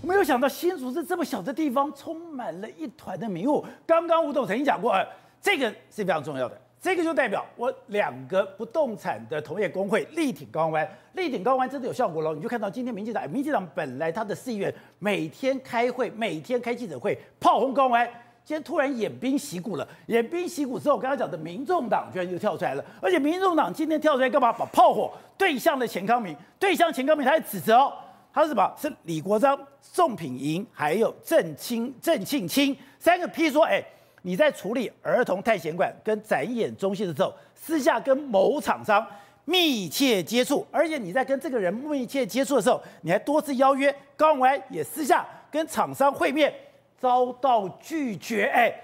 我没有想到新竹是这么小的地方，充满了一团的迷雾。刚刚吴董曾经讲过，呃，这个是非常重要的，这个就代表我两个不动产的同业公会力挺高湾，力挺高湾真的有效果了。你就看到今天民进党，民进党本来他的市议员每天开会，每天开记者会，炮轰高湾。今天突然偃兵息鼓了，偃兵息鼓之后，我刚刚讲的民众党居然就跳出来了，而且民众党今天跳出来干嘛？把炮火对向了钱康明，对向钱康明，他还指责哦，他是什么？是李国章、宋品莹还有郑清郑庆清三个批说，哎，你在处理儿童探险馆跟展演中心的时候，私下跟某厂商密切接触，而且你在跟这个人密切接触的时候，你还多次邀约高虹安也私下跟厂商会面。遭到拒绝，哎，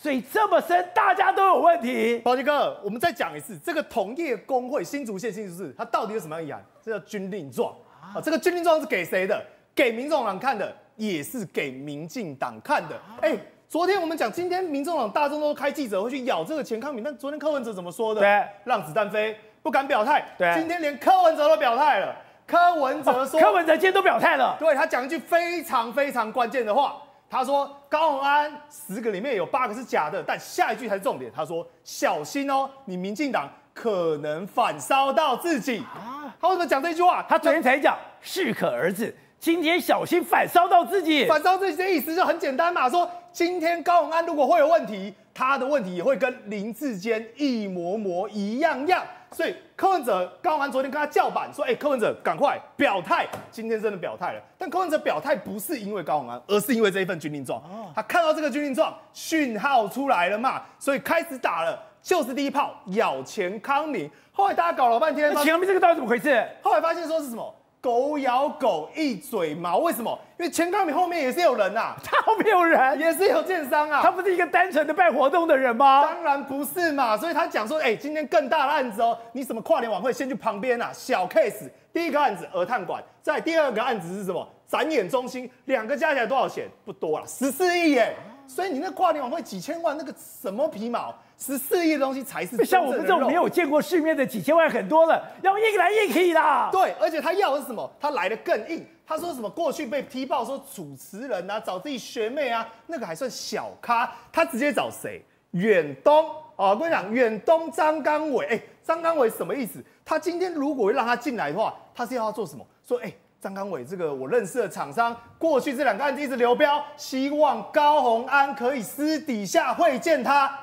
水这么深，大家都有问题。宝杰哥，我们再讲一次，这个同业公会新竹县新竹市，它到底有什么样意涵？这叫军令状啊！这个军令状是给谁的？给民众党看的，也是给民进党看的。哎，昨天我们讲，今天民众党大众都开记者会去咬这个钱康敏，但昨天柯文哲怎么说的？对，让子弹飞，不敢表态。对，今天连柯文哲都表态了。柯文哲说，柯文哲今天都表态了。对，他讲一句非常非常关键的话。他说高虹安十个里面有八个是假的，但下一句才是重点。他说小心哦，你民进党可能反烧到自己啊！他为什么讲这句话？他昨天才讲适可而止，今天小心反烧到自己。反烧自己的意思就很简单嘛，说今天高永安如果会有问题，他的问题也会跟林志坚一模模一样样。所以柯文哲高虹安昨天跟他叫板说：“哎、欸，柯文哲赶快表态！今天真的表态了。但柯文哲表态不是因为高虹安，而是因为这一份军令状。他看到这个军令状讯号出来了嘛，所以开始打了，就是第一炮咬钱康明。后来大家搞了半天，钱康明这个到底怎么回事？后来发现说是什么？”狗咬狗，一嘴毛，为什么？因为钱康明后面也是有人呐、啊，他后面有人，也是有建商啊，他不是一个单纯的办活动的人吗？当然不是嘛，所以他讲说，哎、欸，今天更大的案子哦，你什么跨年晚会先去旁边啊，小 case，第一个案子鹅探馆，在第二个案子是什么？展演中心，两个加起来多少钱？不多了，十四亿耶，所以你那跨年晚会几千万，那个什么皮毛？十四亿的东西才是像我们这种没有见过世面的几千万很多了，要硬来硬去啦。对，而且他要的是什么？他来的更硬。他说什么？过去被踢爆说主持人啊，找自己学妹啊，那个还算小咖。他直接找谁？远东啊！我跟你讲，远东张刚伟。哎，张刚伟什么意思？他今天如果让他进来的话，他是要他做什么？说哎，张纲纬这个我认识的厂商，过去这两个案子一直流标，希望高虹安可以私底下会见他。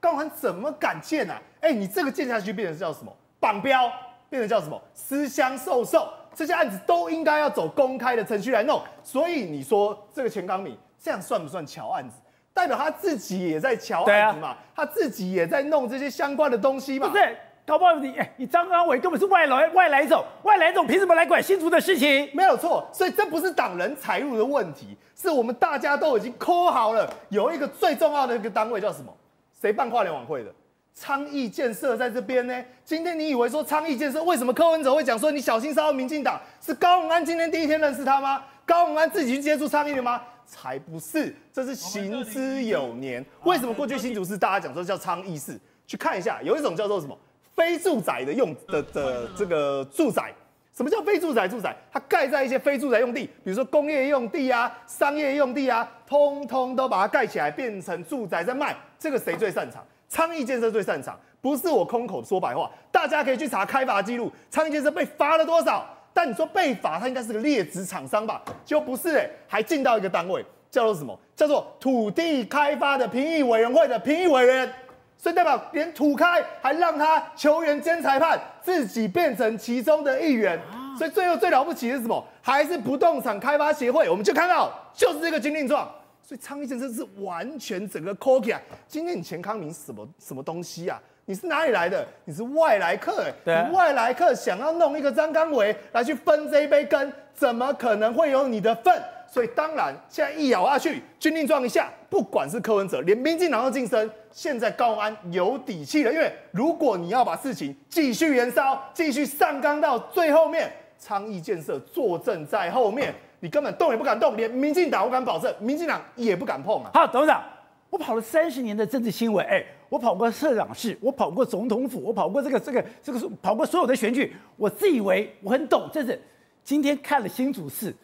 高虹安怎么敢见啊？哎，你这个见下去变成叫什么？绑标，变成叫什么？私相授受，这些案子都应该要走公开的程序来弄。所以你说这个钱刚敏这样算不算乔案子？代表他自己也在乔案子嘛？他自己也在弄这些相关的东西嘛？不是，搞不好你哎，你张纲纬根本是外来外来种，外来种凭什么来管新竹的事情？没有错，所以这不是党人财路的问题，是我们大家都已经抠好了，有一个最重要的一个单位叫什么？谁办跨年晚会的？昌邑建设在这边呢。今天你以为说昌邑建设，为什么柯文哲会讲说你小心烧到民进党？是高永安今天第一天认识他吗？高永安自己去接触昌邑的吗？才不是，这是行之有年。为什么过去新竹市大家讲说叫昌邑市？去看一下，有一种叫做什么非住宅的用的的这个住宅。什么叫非住宅住宅？它盖在一些非住宅用地，比如说工业用地啊、商业用地啊，通通都把它盖起来变成住宅在卖。这个谁最擅长？昌邑建设最擅长，不是我空口说白话，大家可以去查开罚记录。昌邑建设被罚了多少？但你说被罚，它应该是个劣质厂商吧？就不是哎、欸，还进到一个单位，叫做什么？叫做土地开发的评议委员会的评议委员。所以代表连土开还让他球员兼裁判，自己变成其中的一员。所以最后最了不起的是什么？还是不动产开发协会。我们就看到就是这个军令状。所以昌邑先生是完全整个 cookie 啊。今天你钱康明什么什么东西啊？你是哪里来的？你是外来客哎、欸。对。你外来客想要弄一个张纲纬来去分这一杯羹，怎么可能会有你的份？所以当然，现在一咬下去，军令状一下，不管是柯文哲，连民进党都晋升。现在高安有底气了，因为如果你要把事情继续延烧，继续上纲到最后面，昌邑建设坐镇在后面，你根本动也不敢动，连民进党我敢保证，民进党也不敢碰啊。好，董事长，我跑了三十年的政治新闻，哎，我跑过社长室，我跑过总统府，我跑过这个这个这个，跑过所有的选举，我自以为我很懂，这是今天看了新主事。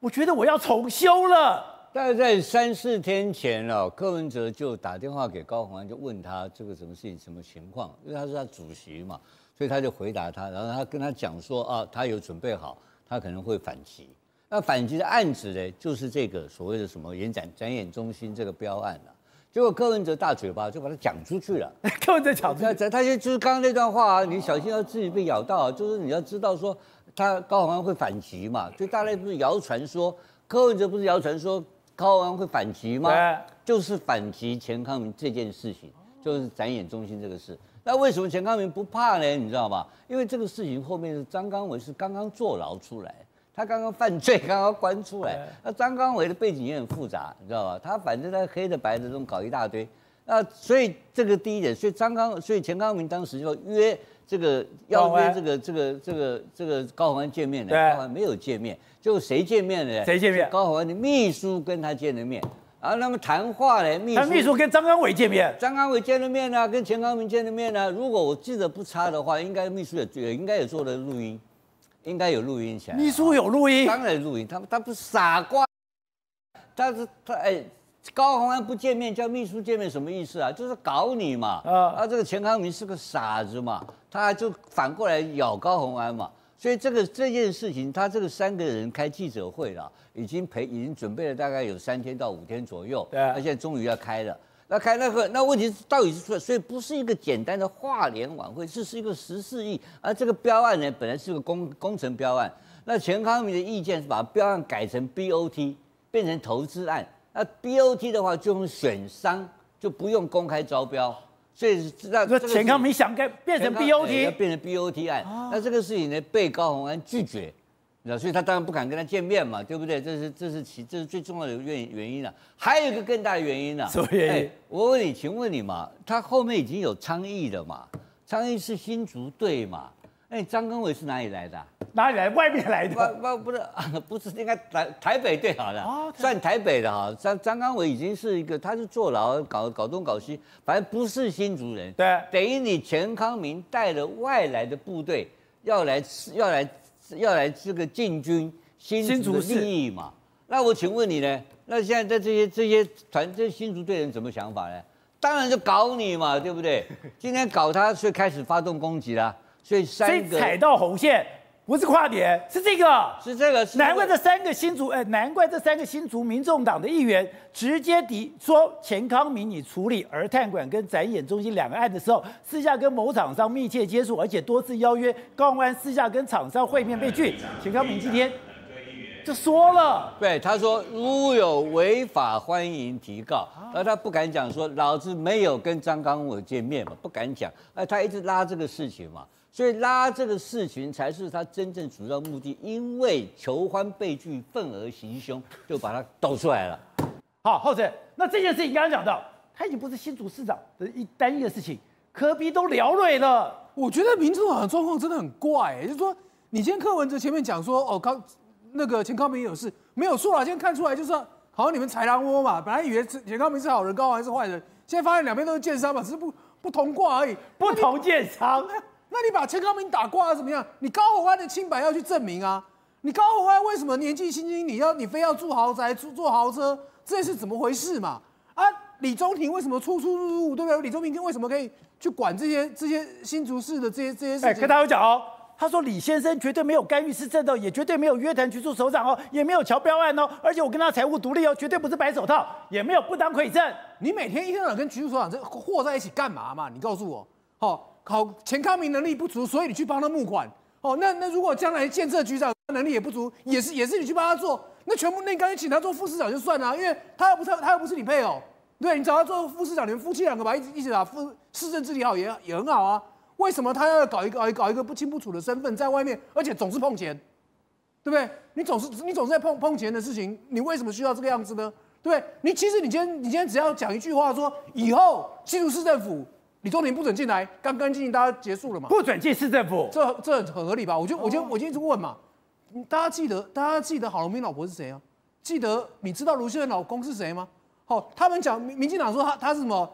我觉得我要重修了。大概在三四天前哦，柯文哲就打电话给高鸿安，就问他这个什么事情、什么情况，因为他是他主席嘛，所以他就回答他，然后他跟他讲说啊，他有准备好，他可能会反击。那反击的案子呢，就是这个所谓的什么延展展演中心这个标案了。结果柯文哲大嘴巴就把他讲出去了。柯文哲讲出去，他就就是刚刚那段话啊，你小心要自己被咬到，就是你要知道说他高虹安会反击嘛，就大概不是谣传说柯文哲不是谣传说。高虹安会反击吗？就是反击钱康明这件事情，就是展演中心这个事。那为什么钱康明不怕呢？你知道吗？因为这个事情后面是张刚伟是刚刚坐牢出来，他刚刚犯罪，刚刚关出来。那张刚伟的背景也很复杂，你知道吧？他反正在黑的白的中搞一大堆。那所以这个第一点，所以张刚，所以钱康明当时就约。这个要约这个这个这个这个高虹安见面的，高虹安没有见面，就谁见面呢？谁见面？高虹安的秘书跟他见了面，然后那么谈话呢？秘书，秘书跟张纲纬见面，张纲纬见了面呢，跟钱康明见了面呢。如果我记得不差的话，应该秘书也也应该也做了录音，应该有录音起来。秘书有录音？当然录音，他他不是傻瓜，他是他哎。高虹安不见面，叫秘书见面，什么意思啊？就是搞你嘛！啊，啊，这个钱康明是个傻子嘛，他就反过来咬高虹安嘛。所以这个这件事情，他这个三个人开记者会了，已经陪，已经准备了大概有三天到五天左右。对，那现在终于要开了。那开那个，那问题是到底是出来？所以不是一个简单的化联晚会，这是一个十四亿。而这个标案呢，本来是个工工程标案。那钱康明的意见是把标案改成 BOT，变成投资案。那 BOT 的话，就用选商，就不用公开招标，所以那这个钱康明想改变成 BOT，要变成 BOT 案。啊、那这个事情呢，被高虹安拒绝，那所以他当然不敢跟他见面嘛，对不对？这是这是其这是最重要的原原因了。还有一个更大的原因呢，什么原因？我问你，请问你嘛，他后面已经有昌邑了嘛？昌邑是新竹队嘛？哎，张根伟是哪里来的、啊？哪里来？外面来的？不不不是，不是应该台台北队好了，哦、算台北的哈。张张刚伟已经是一个，他是坐牢搞搞东搞西，反正不是新竹人。对，等于你钱康明带了外来的部队要来要来要来这个进军新竹的利益嘛？那我请问你呢？那现在在这些这些团这些新竹队人怎么想法呢？当然就搞你嘛，对不对？今天搞他，所以开始发动攻击了。所以三个踩到红线，不是跨年，是这个，是这个。难怪这三个新竹，哎，难怪这三个新竹民众党的议员直接抵说钱康明，你处理儿探馆跟展演中心两个案的时候，私下跟某厂商密切接触，而且多次邀约高虹安私下跟厂商会面被拒。钱康明今天就说了，对，他说如有违法，欢迎提告，而他不敢讲说老子没有跟张刚我见面嘛，不敢讲，哎，他一直拉这个事情嘛。所以拉这个事情才是他真正主要目的，因为求欢被拒，愤而行凶，就把他抖出来了。好，后成，那这件事情刚刚讲到，他已经不是新主市长的一单一的事情，科比都聊累了。我觉得民主党的状况真的很怪、欸，就是说，你今天柯文哲前面讲说，哦，刚那个钱康明有事，没有错啦，今天看出来就是好像你们豺狼窝嘛，本来以为钱康明是好人，高虹安是坏人，现在发现两边都是奸商嘛，只是不不同卦而已，不同奸商。那你把陈康明打挂了怎么样？你高宏安的清白要去证明啊！你高宏安为什么年纪轻轻，你要你非要住豪宅、住坐豪车，这是怎么回事嘛？啊，李宗廷为什么出出入入，对不对？李中庭为什么可以去管这些这些新竹市的这些这些事情？哎，跟大家讲哦，他说李先生绝对没有干预市政的，也绝对没有约谈局处首长哦，也没有乔标案哦，而且我跟他财务独立哦，绝对不是白手套，也没有不当馈赠。你每天一天到晚跟局处首长这和在一起干嘛嘛？你告诉我，好。好，钱康明能力不足，所以你去帮他募款。哦，那那如果将来建设局长能力也不足，也是也是你去帮他做，那全部那干脆请他做副市长就算了，因为他又不是他又不是你配偶，对，你找他做副市长，你们夫妻两个吧一一起把副市政治理好也也很好啊。为什么他要搞一个搞一搞一个不清不楚的身份在外面，而且总是碰钱，对不对？你总是你总是在碰碰钱的事情，你为什么需要这个样子呢？对不对？你其实你今天你今天只要讲一句话说，以后新竹市政府。李宗廷不准进来，干干净净，大家结束了嘛？不准进市政府，这这很合理吧？我就我就我就一直问嘛，大家记得大家记得郝龙斌老婆是谁啊？记得你知道卢秀燕老公是谁吗？好，他们讲民民进党说他他是什么？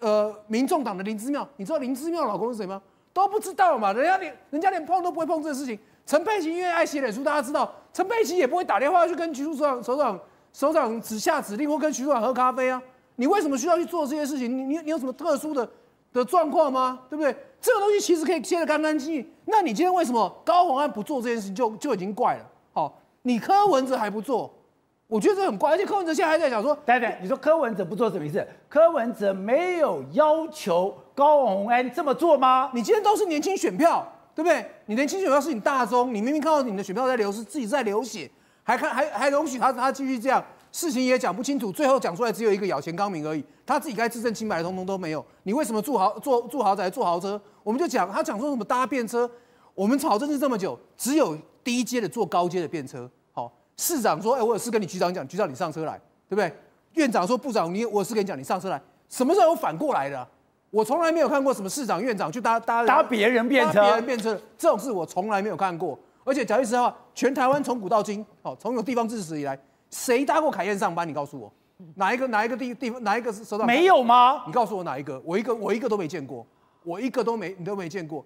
呃，民众党的林之妙，你知道林之妙老公是谁吗？都不知道嘛？人家连人家连碰都不会碰这个事情，陈佩琪因为爱写脸书，大家知道，陈佩琪也不会打电话去跟徐书长、首长、首长指下指令，或跟徐书长喝咖啡啊。你为什么需要去做这些事情？你你你有什么特殊的的状况吗？对不对？这个东西其实可以切得干干净净。那你今天为什么高虹安不做这件事情就就已经怪了？好，你柯文哲还不做，我觉得这很怪。而且柯文哲现在还在讲说，对对，你说柯文哲不做什么意思？柯文哲没有要求高虹安这么做吗？你今天都是年轻选票，对不对？你年轻选票是你大宗，你明明看到你的选票在流失，自己在流血，还看还还容许他他继续这样。事情也讲不清楚，最后讲出来只有一个咬钱肛门而已。他自己该自证清白的通通都没有。你为什么住豪坐住豪宅坐豪车？我们就讲他讲说什么搭便车。我们吵政治这么久，只有低阶的坐高阶的便车。好，市长说，哎、欸，我有事跟你局长讲，局长你上车来，对不对？院长说，部长你我有事跟你讲，你上车来。什么时候有反过来的？我从来没有看过什么市长院长去搭搭搭别人便车，别人便车这种事我从来没有看过。而且讲句实话，全台湾从古到今，好，从有地方治史以来。谁搭过凯宴上班？你告诉我，哪一个哪一个地地方哪一个是首长？没有吗？你告诉我哪一个？我一个我一个都没见过，我一个都没你都没见过。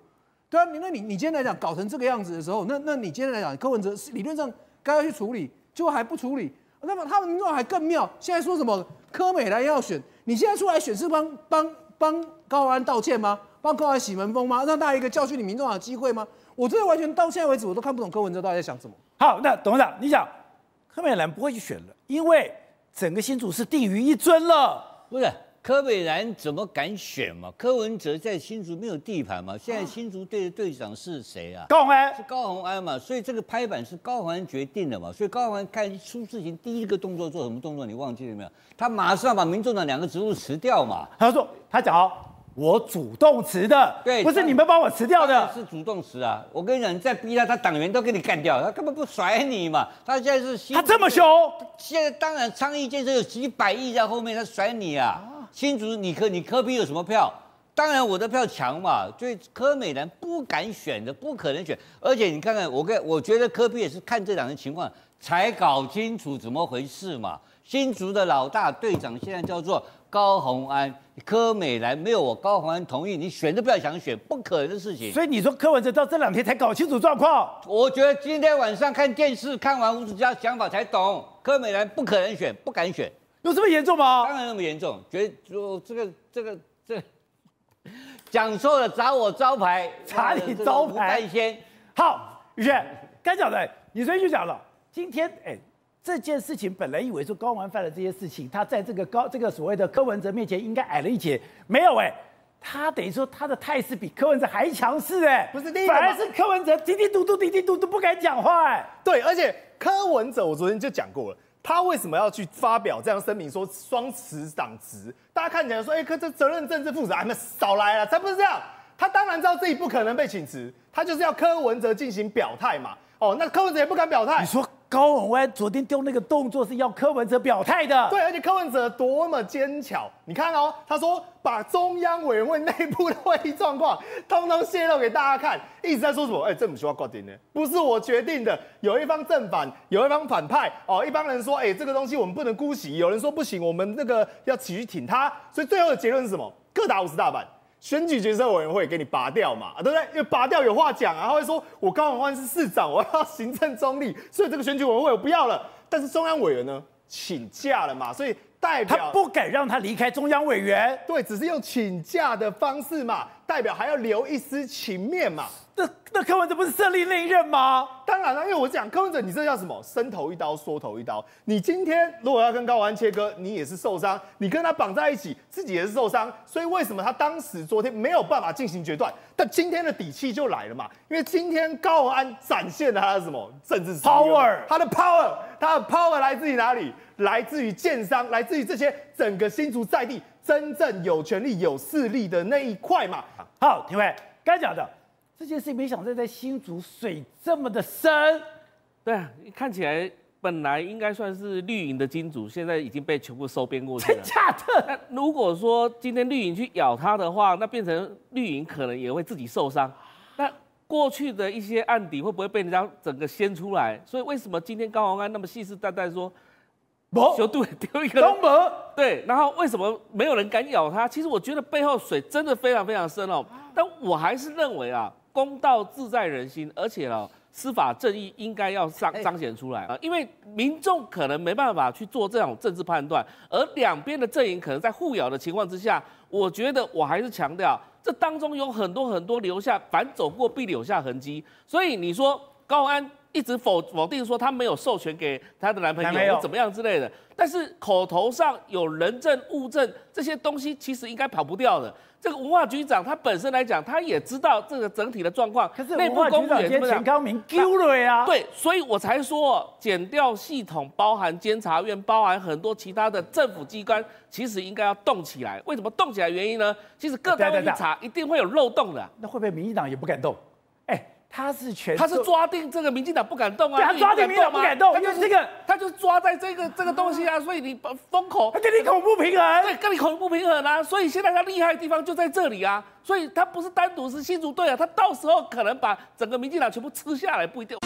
对啊，你那你你今天来讲搞成这个样子的时候，那那你今天来讲柯文哲理论上该要去处理，结果还不处理。那么他们民众还更妙，现在说什么柯美兰要选，你现在出来选是帮帮帮高安道歉吗？帮高安洗门风吗？让大家一个教训你民众的机会吗？我真的完全到现在为止我都看不懂柯文哲到底在想什么。好，那董事长你想？柯美兰不会去选了，因为整个新竹是定于一尊了。不是柯美兰怎么敢选嘛？柯文哲在新竹没有地盘嘛？现在新竹队的队长是谁啊？高虹安是高虹安嘛？所以这个拍板是高虹安决定的嘛？所以高虹安看出事情第一个动作做什么动作？你忘记了没有？他马上把民众党两个职务辞掉嘛？他说他讲哦。我主动辞的，对，不是你们帮我辞掉的，是主动辞啊！我跟你讲，你再逼他，他党员都给你干掉，他根本不甩你嘛！他现在是他这么凶，现在当然昌义建设有几百亿在后面，他甩你啊！新竹你科你科比有什么票？当然我的票强嘛，所以柯美兰不敢选的，不可能选。而且你看看我跟我觉得柯比也是看这两个情况才搞清楚怎么回事嘛。新竹的老大队长现在叫做高虹安。柯美兰没有我高虹安同意，你选都不要想选，不可能的事情。所以你说柯文哲到这两天才搞清楚状况？我觉得今天晚上看电视看完吴子嘉想法才懂，柯美兰不可能选，不敢选，有这么严重吗？当然那么严重，觉得就这个这个这个讲错了，砸我招牌，砸你招牌。先好，宇轩，该讲的你昨天就讲了，今天哎。这件事情本来以为说高虹安犯了这些事情，他在这个高这个所谓的柯文哲面前应该矮了一截，没有哎，他等于说他的态势比柯文哲还强势哎，不是第一，反而是柯文哲嘀嘀嘟嘟嘀嘀嘟嘟不敢讲话哎，对，而且柯文哲我昨天就讲过了，他为什么要去发表这样声明说双辞党职？大家看起来说，哎，可这责任政治负责，哎们少来了，才不是这样，他当然知道自己不可能被请辞，他就是要柯文哲进行表态嘛，哦，那柯文哲也不敢表态，你说。高虹安昨天丢那个动作是要柯文哲表态的，对，而且柯文哲多么奸巧，你看哦，他说把中央委员会内部的会议状况通通泄露给大家看，一直在说什么？哎、欸，这不需要挂点呢，不是我决定的，有一方正反，有一方反派哦，一帮人说，哎、这个东西我们不能姑息，有人说不行，我们那个要继续挺他，所以最后的结论是什么？各打五十大板。选举决策委员会给你拔掉嘛，对不对？因为拔掉有话讲啊，他会说我高永安是市长，我要行政中立，所以这个选举委员会我不要了。但是中央委员呢，请假了嘛，所以代表他不敢让他离开中央委员，对，只是用请假的方式嘛，代表还要留一丝情面嘛。那那柯文哲不是胜利那一任吗？当然了，因为我讲柯文哲，你这叫什么？伸头一刀，缩头一刀。你今天如果要跟高虹安切割，你也是受伤；你跟他绑在一起，自己也是受伤。所以为什么他当时昨天没有办法进行决断？但今天的底气就来了嘛？因为今天高虹安展现了他的什么政治 power？他的 power，他的 power 来自于哪里？来自于建商，来自于这些整个新竹在地真正有权力、有势力的那一块嘛。好，廷辉，该讲的。这件事没想到在新竹水这么的深，对啊，看起来本来应该算是绿营的金主，现在已经被全部收编过去了。真假的？那如果说今天绿营去咬他的话，那变成绿营可能也会自己受伤。那过去的一些案底会不会被人家整个掀出来？所以为什么今天高鸿安那么信誓旦旦说，不，就对，丢一个东伯，对，然后为什么没有人敢咬他？其实我觉得背后水真的非常非常深哦。但我还是认为啊。公道自在人心，而且呢，司法正义应该要彰彰显出来啊，因为民众可能没办法去做这种政治判断，而两边的阵营可能在互咬的情况之下，我觉得我还是强调，这当中有很多很多留下，反走过必留下痕迹，所以你说高安。一直否否定说她没有授权给她的男朋友，怎么样之类的，但是口头上有人证物证这些东西，其实应该跑不掉的。这个文化局长他本身来讲，他也知道这个整体的状况，可是内部公务员钱高明丢了呀。对，所以我才说减掉系统包含监察院，包含很多其他的政府机关，其实应该要动起来。为什么动起来？原因呢？其实各单位一查，一定会有漏洞的。那会不会民进党也不敢动？哎。他是全，他是抓定这个民进党不敢动啊，对他抓定民进党不敢动，因为这个他就抓在这个这个东西啊，所以你封口，他跟你口不平衡，对，跟你口不平衡啊，所以现在他厉害的地方就在这里啊，所以他不是单独是新竹队啊，他到时候可能把整个民进党全部吃下来不一定。